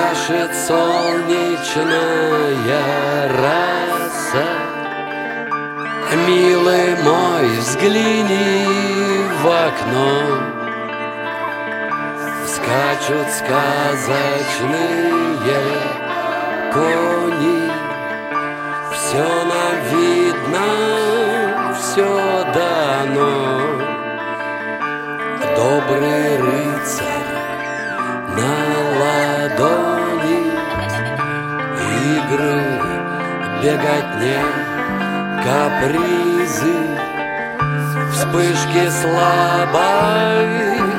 Пляшет солнечная раса. Милый мой, взгляни в окно. Скачут сказочные кони. Все нам видно, все дано. Добрый рыцарь Игры, беготня, капризы. Вспышки слабой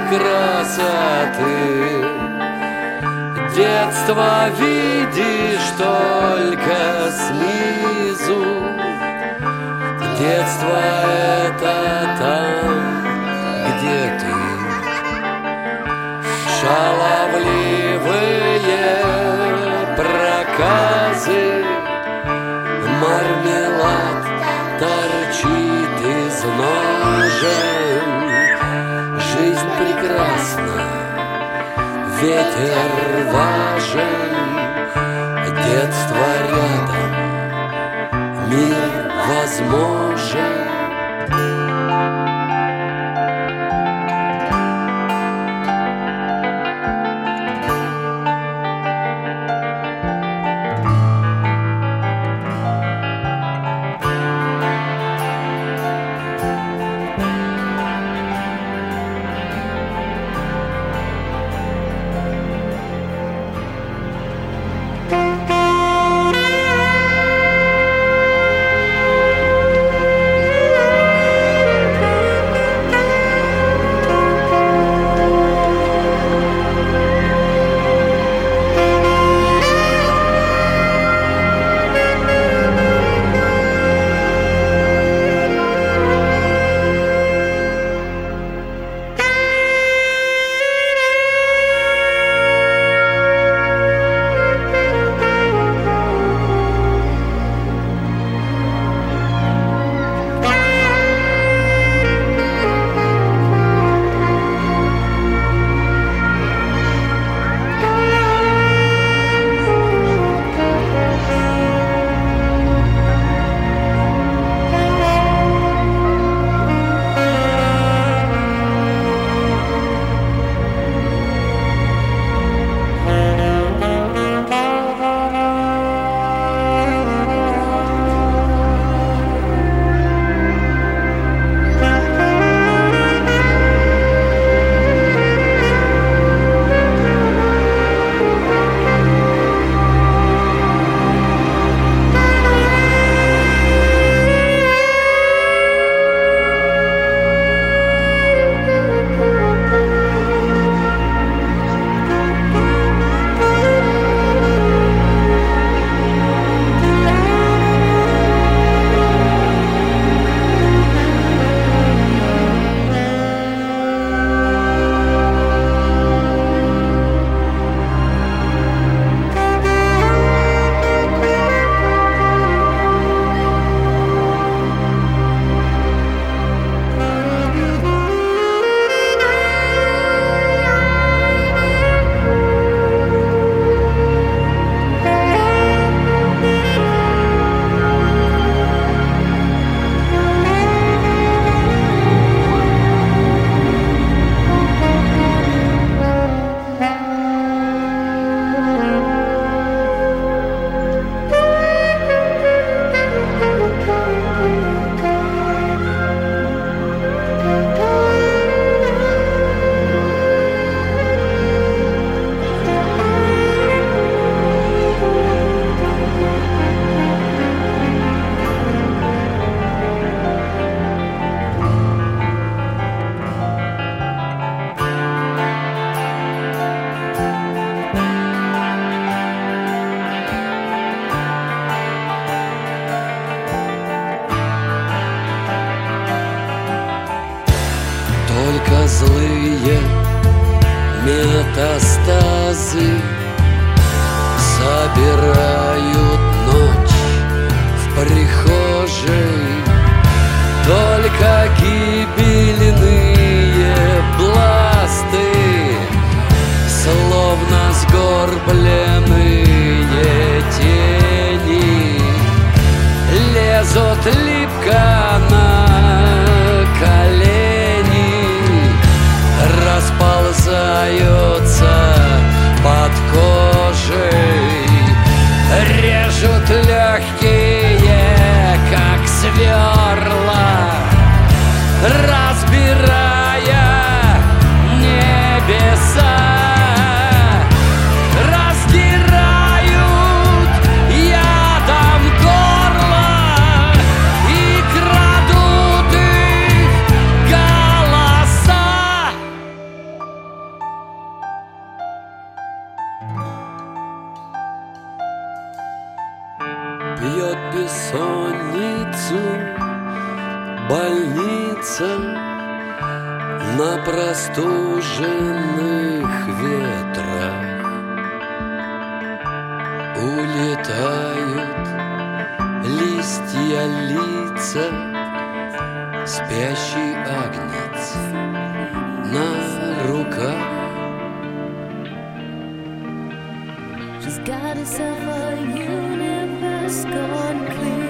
красоты. Детство видишь только снизу. Детство это там, где ты. Шаловливые Мармелад торчит из ножен. Жизнь прекрасна, ветер важен Детство рядом, мир возможен больница на простуженных ветрах Улетают листья лица Спящий агнец на руках. She's got herself a universe gone clear.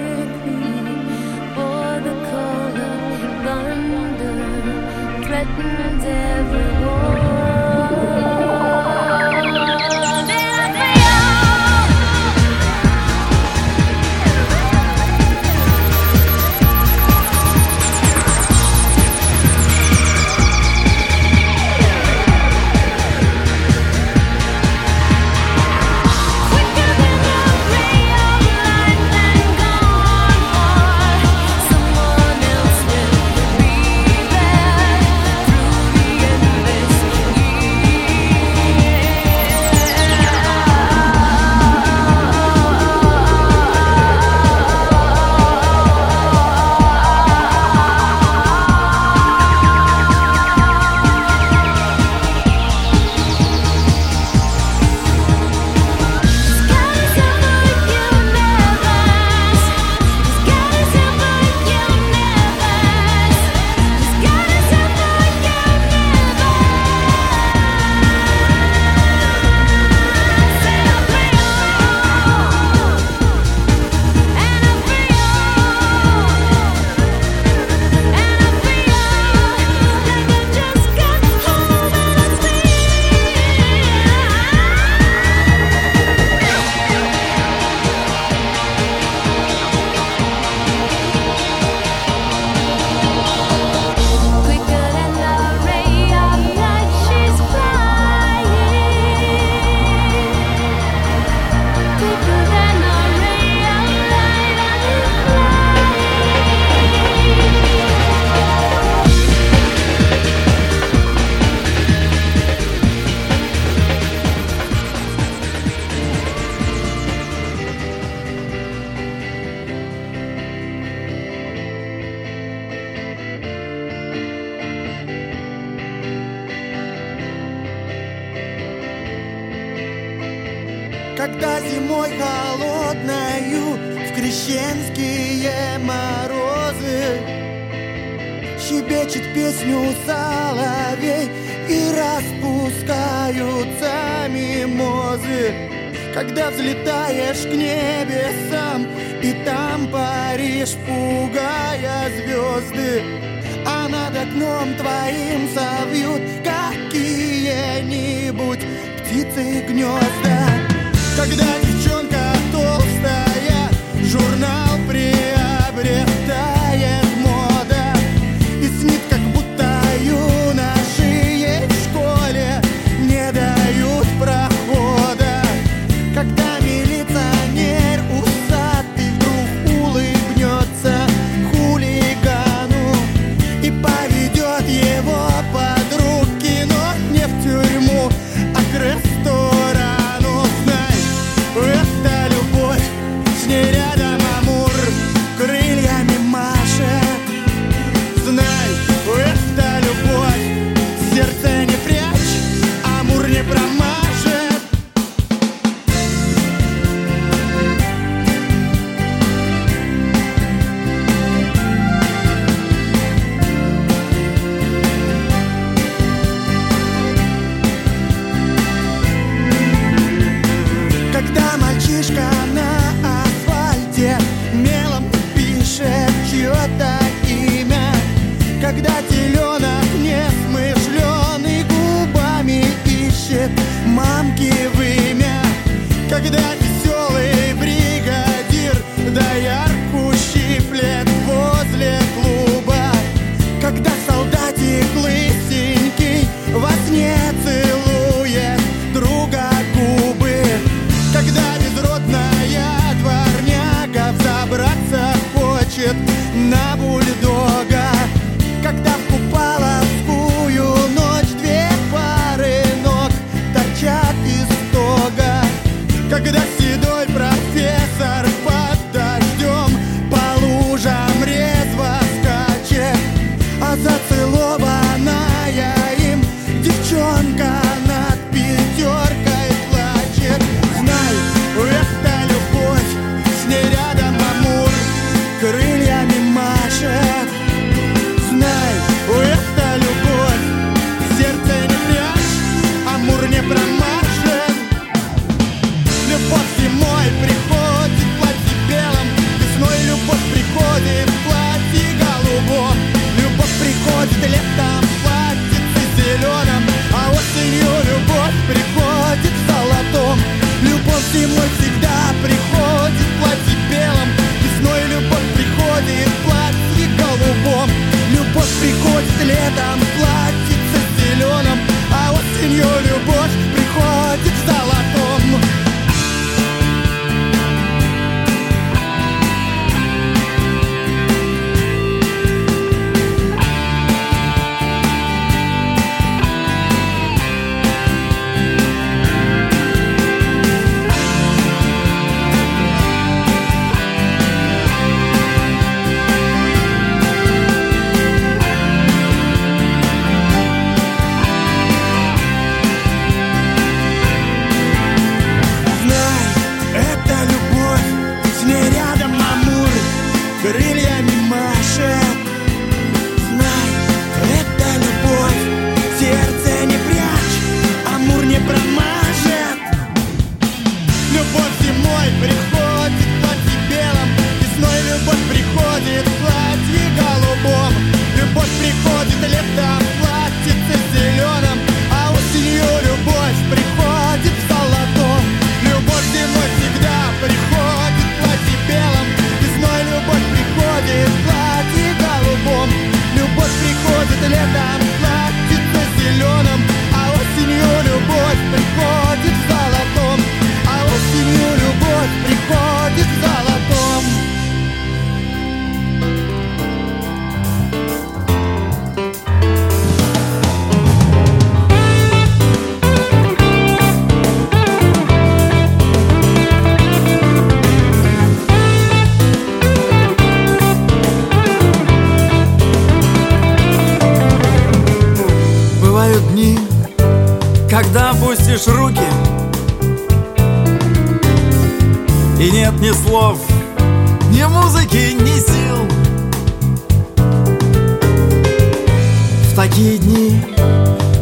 такие дни.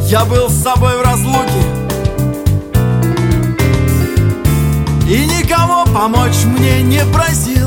Я был с собой в разлуке. И никого помочь мне не просил.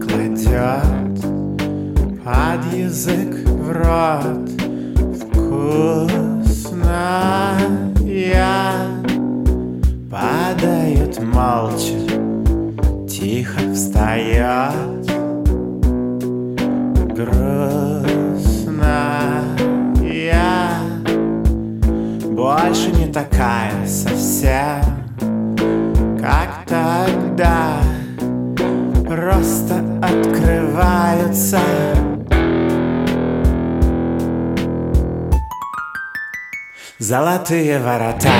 Кладет под язык в рот. Вкусная. Падает молча, тихо встает Грустная. Больше не такая совсем Как тогда Просто открываются. Золотые ворота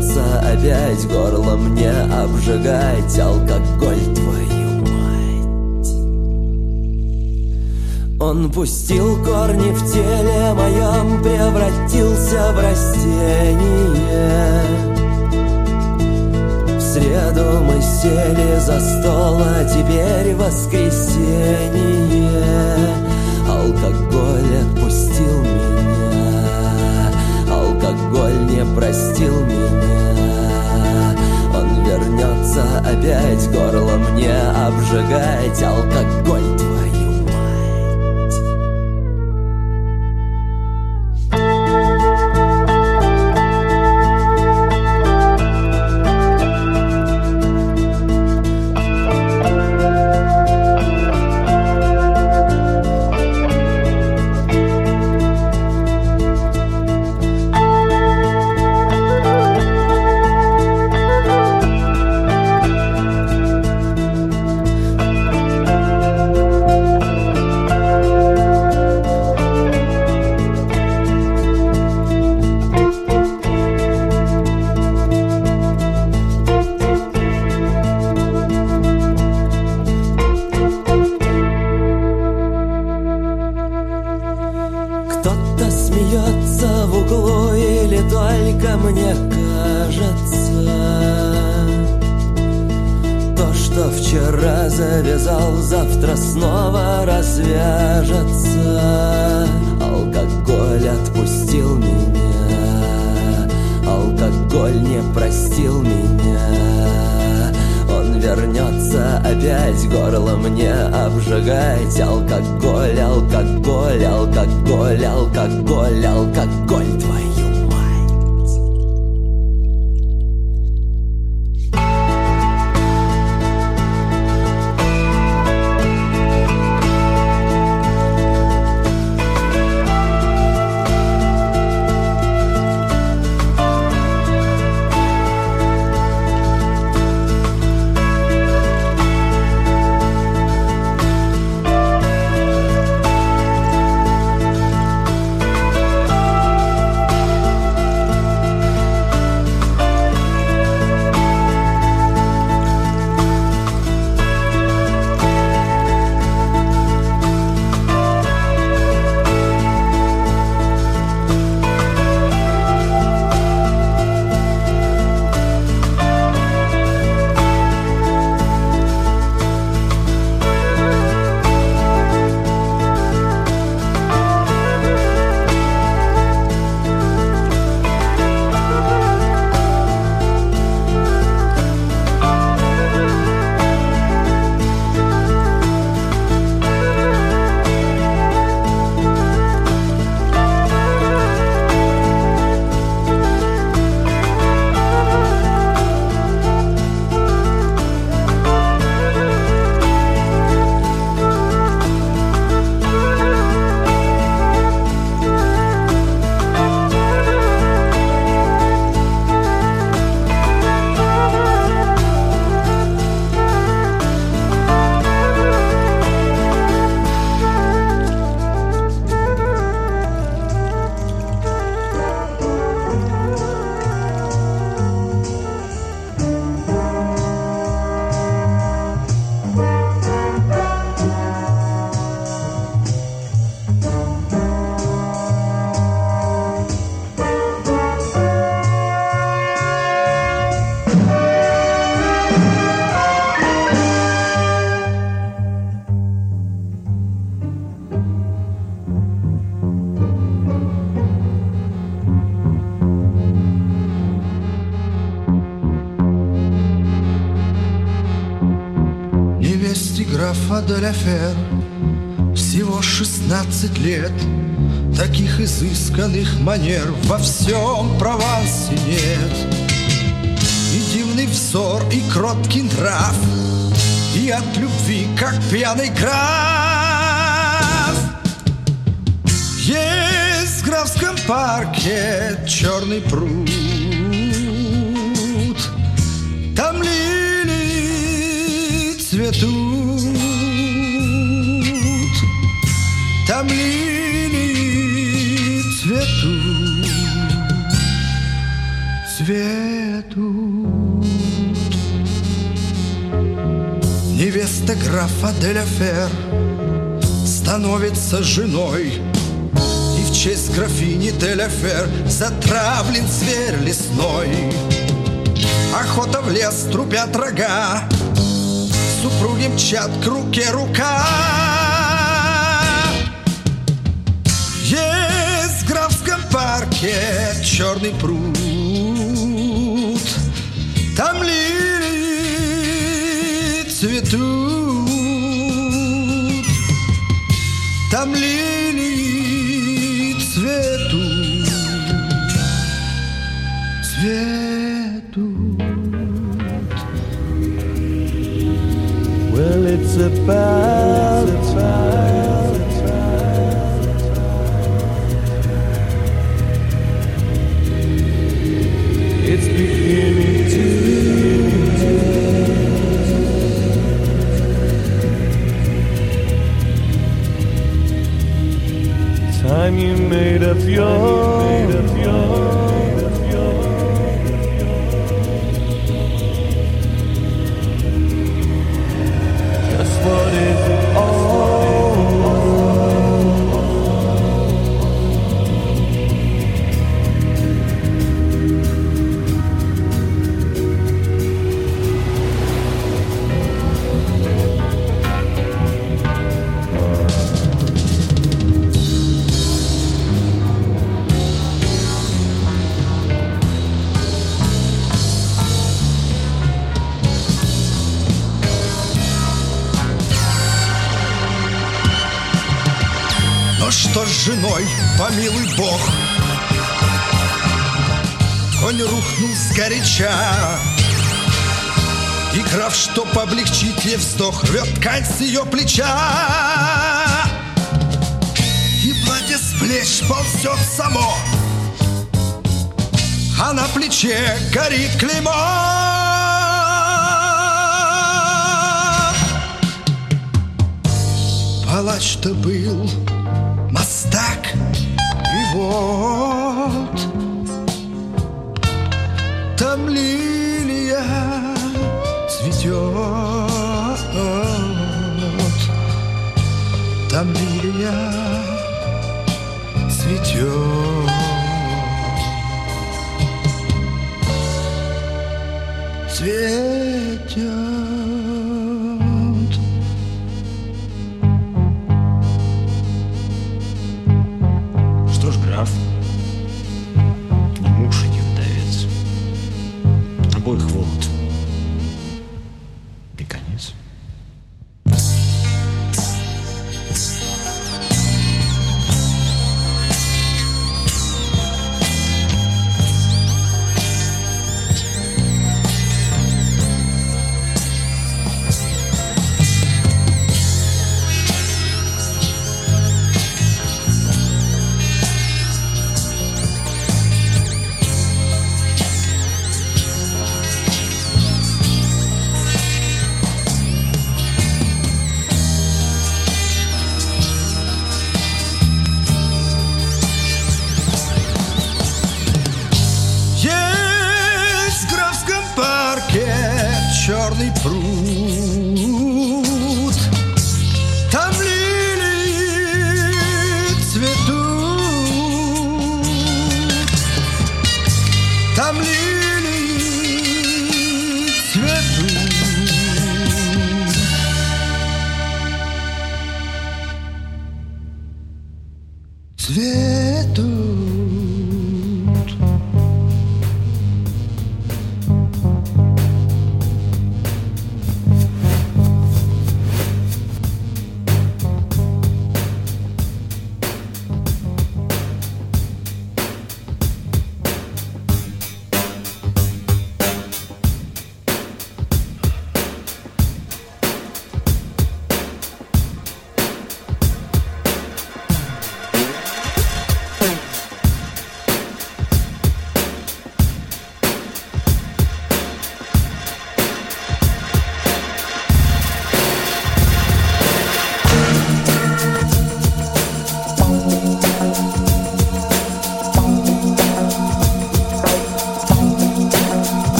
вернется опять горло мне обжигать. Алкоголь твою мать. Он пустил корни в теле моем Превратился в растение. В среду мы сели за стол, а теперь воскресенье. Алкоголь отпустил меня. Алкоголь не простил меня вернется опять горло мне обжигать. Алкоголь твою вернется опять горло мне обжигать. Алкоголь, алкоголь, алкоголь, алкоголь, алкоголь твою Фер Всего шестнадцать лет Таких изысканных манер Во всем Провансе нет. И дивный взор, и кроткий нрав И от любви, как пьяный граф. Есть в графском парке черный пруд. Там лилии цветут Там цветут Цветут Невеста графа Деляфер Становится женой И в честь графини Деляфер Затравлен зверь лесной. Охота в лес, трубят рога Супруги мчат к руке рука парке черный пруд. Там лилии цветут. Там лилии цветут. Цветут. Well, it's about плеча. И платье с плеч ползет само. А на плече горит клеймо. Палач-то был мастак И Лилия цветет. Цветет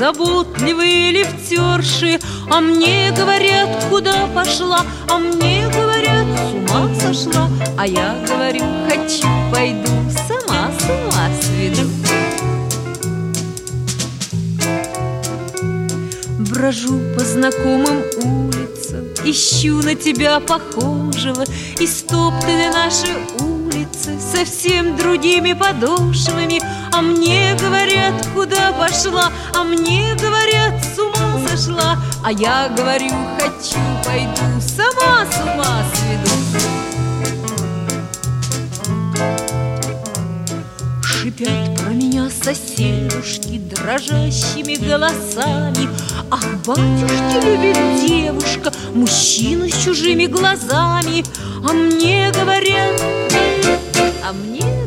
Заботливые лифтерши. А мне говорят, куда пошла, А мне говорят, с ума сошла, А я говорю, хочу, пойду, Сама с ума сведу. Брожу по знакомым улицам, Ищу на тебя похожего, И стоптаны наши улицы Совсем другими подошвами. А мне говорят, куда пошла, А мне говорят, с ума сошла, А я говорю, хочу, пойду, Сама с ума сведу. Шипят про меня соседушки дрожащими голосами. Ах, батюшки любит девушка мужчину с чужими глазами. А мне говорят, а мне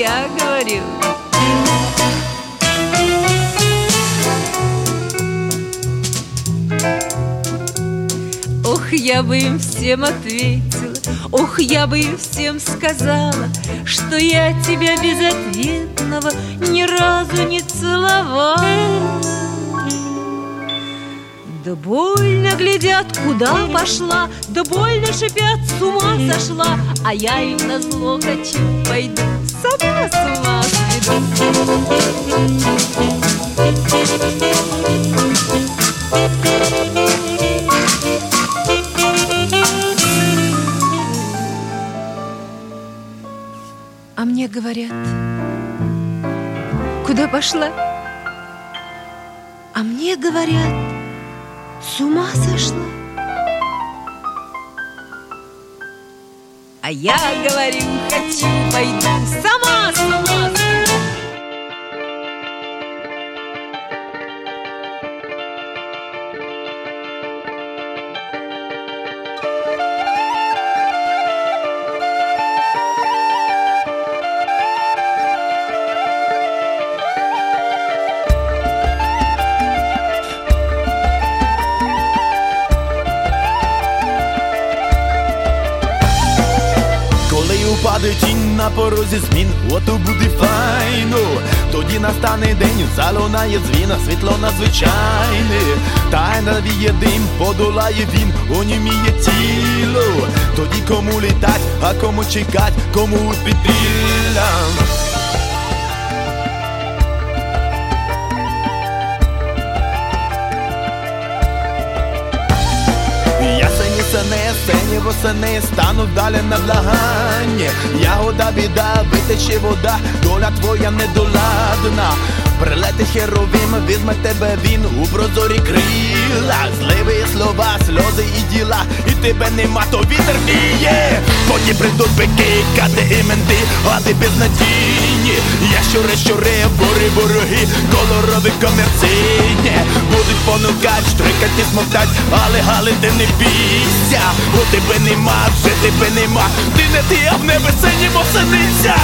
я говорю Ох, я бы им всем ответила, ох, я бы им всем сказала, Что я тебя безответного ни разу не целовала. Да больно глядят, куда пошла, Да больно шипят, с ума сошла, А я им на зло хочу, пойду, сама с сведу. А мне говорят, куда пошла? А мне говорят, с ума сошла. А я говорю, хочу, пойду, сама с ума порозі змін, ото буде файно. Тоді настане день, залунає дзвіна, світло надзвичайне. Та навіє дим, подолає він, оніміє тіло. Тоді кому літать, а кому чекать, кому під підпілля. Сини, сині восени стануть далі на благання. Ягода біда, витече вода, доля твоя недоладна. Прилети херовим, візьме тебе він у прозорі крила. Зливи слова, сльози і діла, і тебе нема, то вітер віє Потім прийдуть бики, кати і менти, а ти безнадійні Я щури, бори, вороги, колорові комерційні. Будуть понукать, штрикать і смоктать, але гали ти не бійся. У тебе нема, вже тебе нема, ти не ти, а в небе синім осенися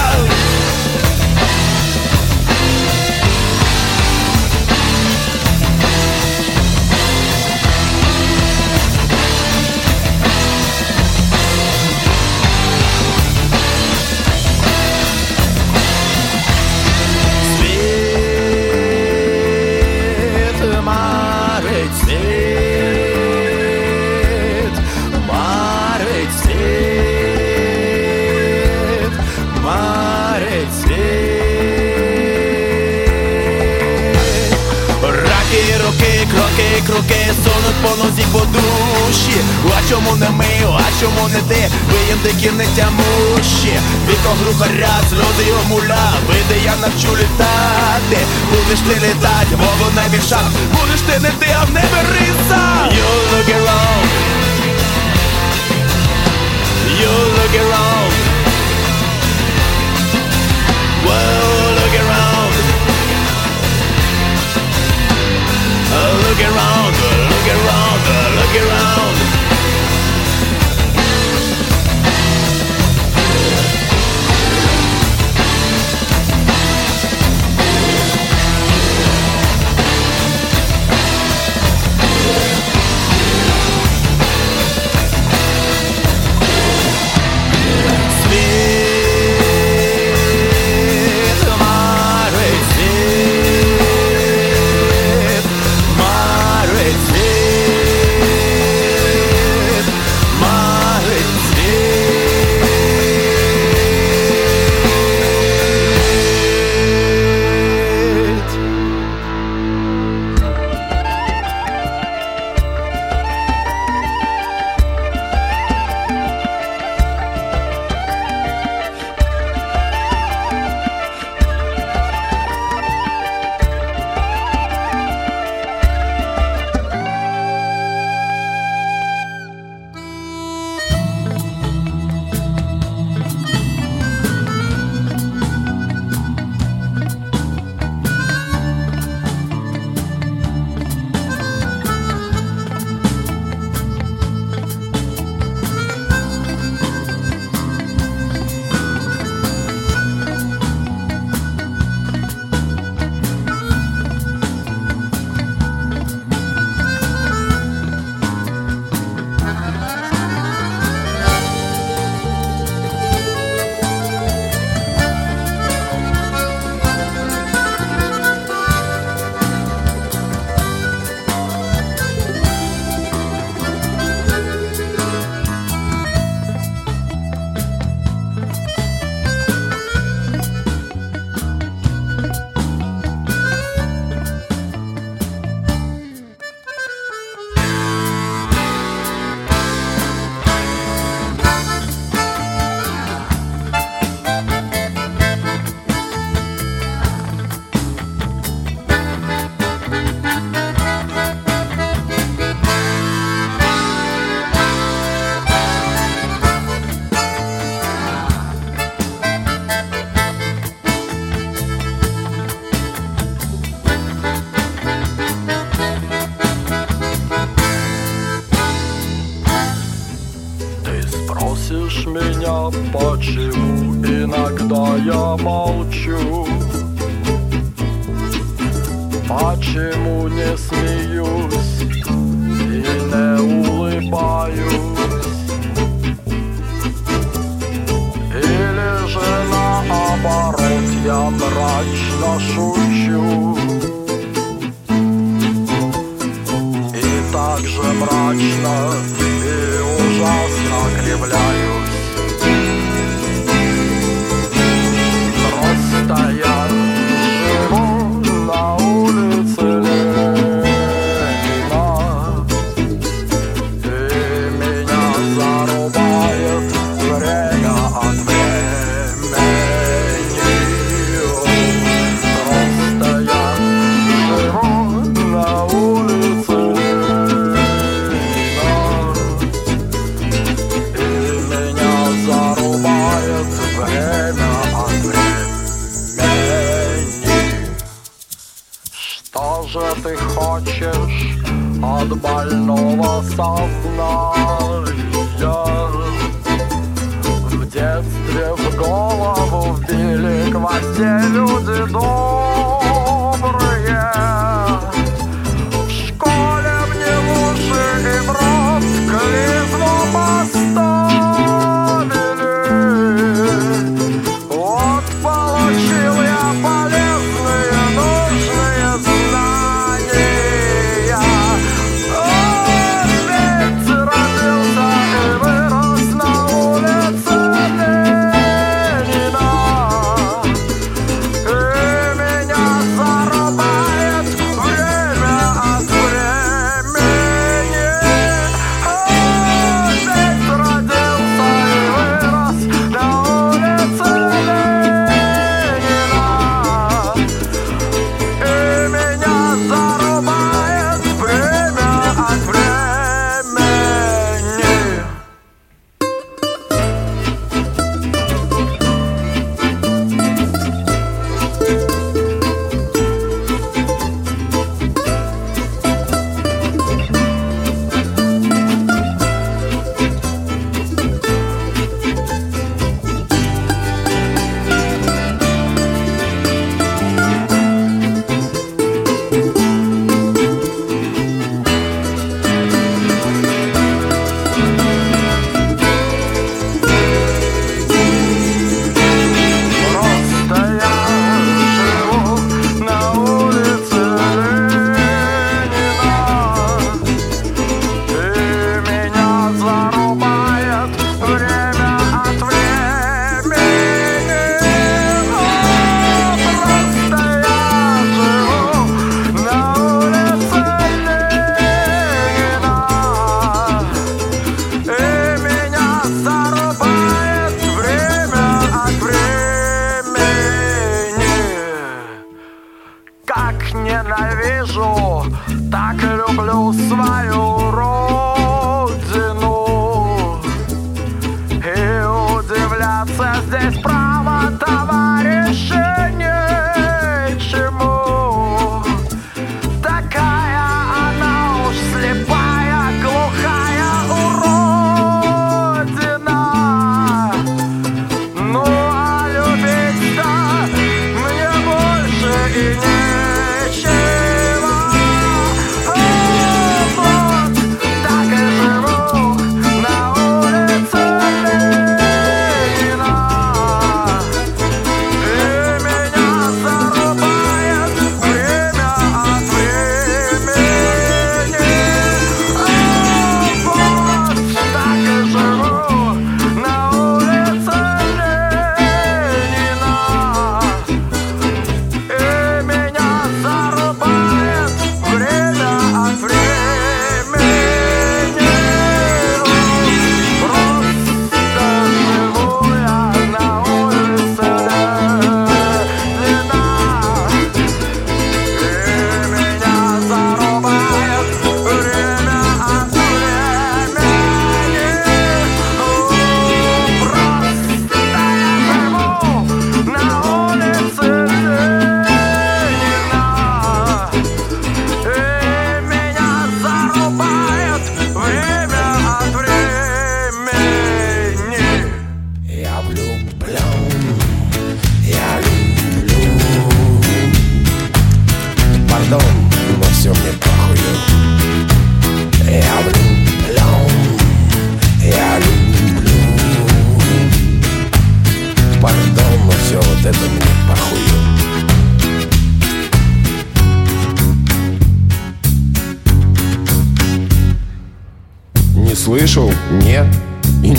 сунуть по душі. А чому не ми, а чому не ти? Ви індики не тямущі. Віко глухаря, сльози й омуля. Вийди, я навчу літати. Будеш ти літать, мову не. Будеш ти не ти, а в небе риса. You look around. You look around. Look around. Look around, around, look around. Почему иногда я молчу? Почему не смеюсь и не улыбаюсь? Или же наоборот я мрачно шучу? И также мрачно ballen over sand.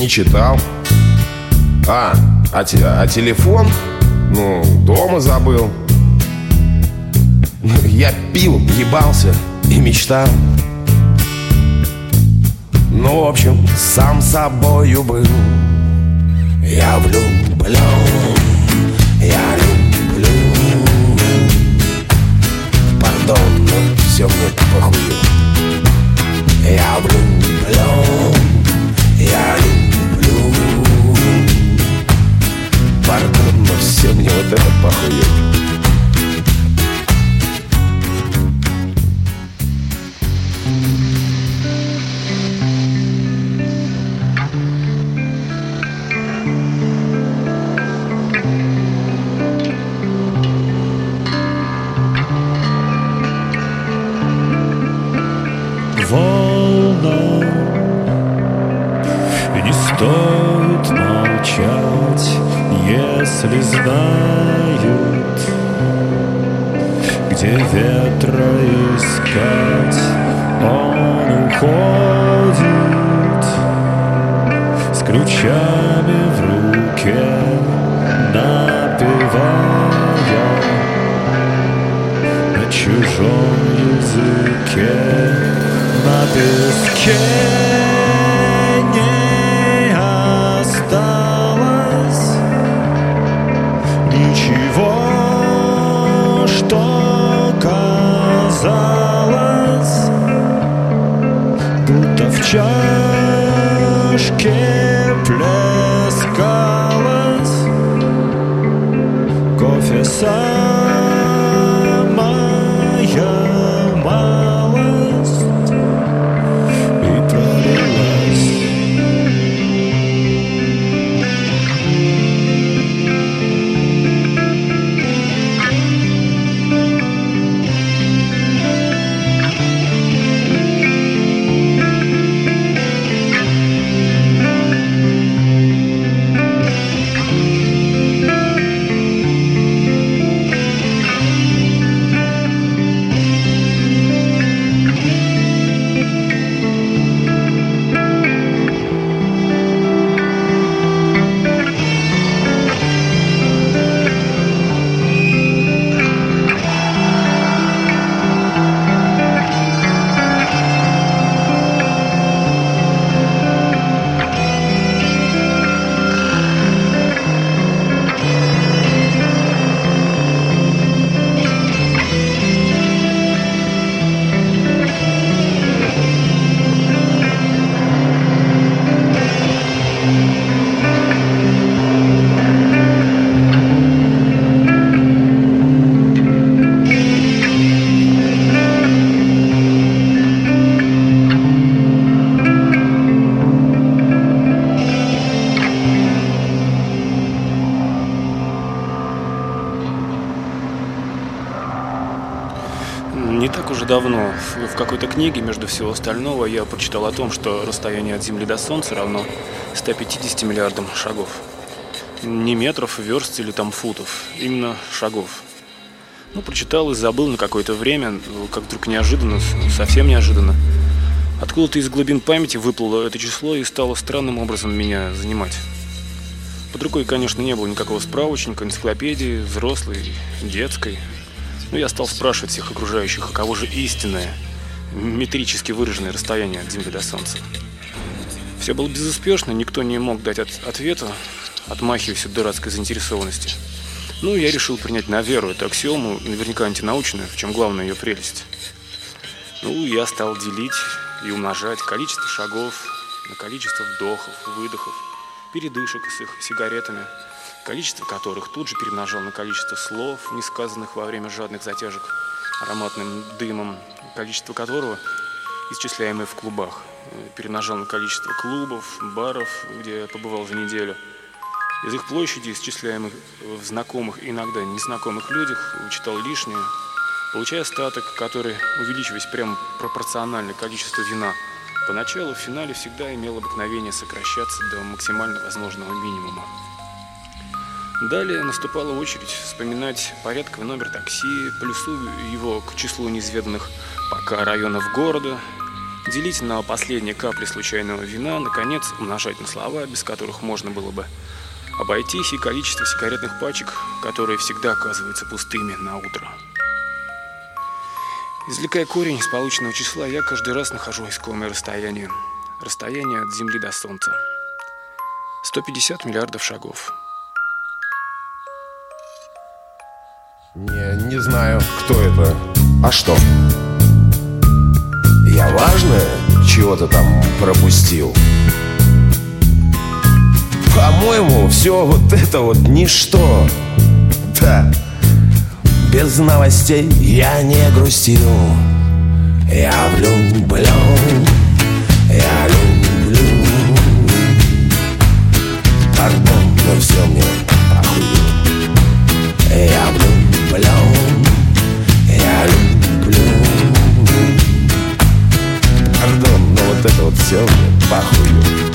Читал. А, а, те- а телефон? Ну, дома забыл. Я пил, ебался и мечтал. Ну, в общем, сам собою был. Какой-то книге, между всего остального, я прочитал о том, что расстояние от Земли до Солнца равно 150 миллиардам шагов. Не метров, верст или там футов, именно шагов. Ну, прочитал и забыл на какое-то время, ну, как вдруг неожиданно, совсем неожиданно. Откуда-то из глубин памяти выплыло это число и стало странным образом меня занимать. Под рукой, конечно, не было никакого справочника, энциклопедии, взрослой, детской. Но я стал спрашивать всех окружающих, а кого же истинное, метрически выраженное расстояние от Земли до Солнца. Все было безуспешно, никто не мог дать от- ответа, отмахиваясь от дурацкой заинтересованности. Ну, я решил принять на веру эту аксиому, наверняка антинаучную, в чем главная ее прелесть. Ну, я стал делить и умножать количество шагов на количество вдохов, выдохов, передышек с их сигаретами, количество которых тут же перемножал на количество слов, не сказанных во время жадных затяжек ароматным дымом, количество которого, исчисляемое в клубах, перемножал на количество клубов, баров, где я побывал за неделю. Из их площади, исчисляемых в знакомых иногда незнакомых людях, вычитал лишнее, получая остаток, который, увеличиваясь прямо пропорционально количеству вина, поначалу в финале всегда имел обыкновение сокращаться до максимально возможного минимума. Далее наступала очередь вспоминать порядковый номер такси, плюсую его к числу неизведанных пока районов города, делить на последние капли случайного вина, наконец, умножать на слова, без которых можно было бы обойтись, и количество сигаретных пачек, которые всегда оказываются пустыми на утро. Извлекая корень из полученного числа, я каждый раз нахожу искомое расстояние. Расстояние от Земли до Солнца. 150 миллиардов шагов. Не, не знаю, кто это. А что? Я важное чего-то там пропустил. По-моему, все вот это вот ничто. Да. Без новостей я не грустил. Я влюблен, я люблю. Пардон, но все мне похуй. Я влюблен, вот это вот все мне.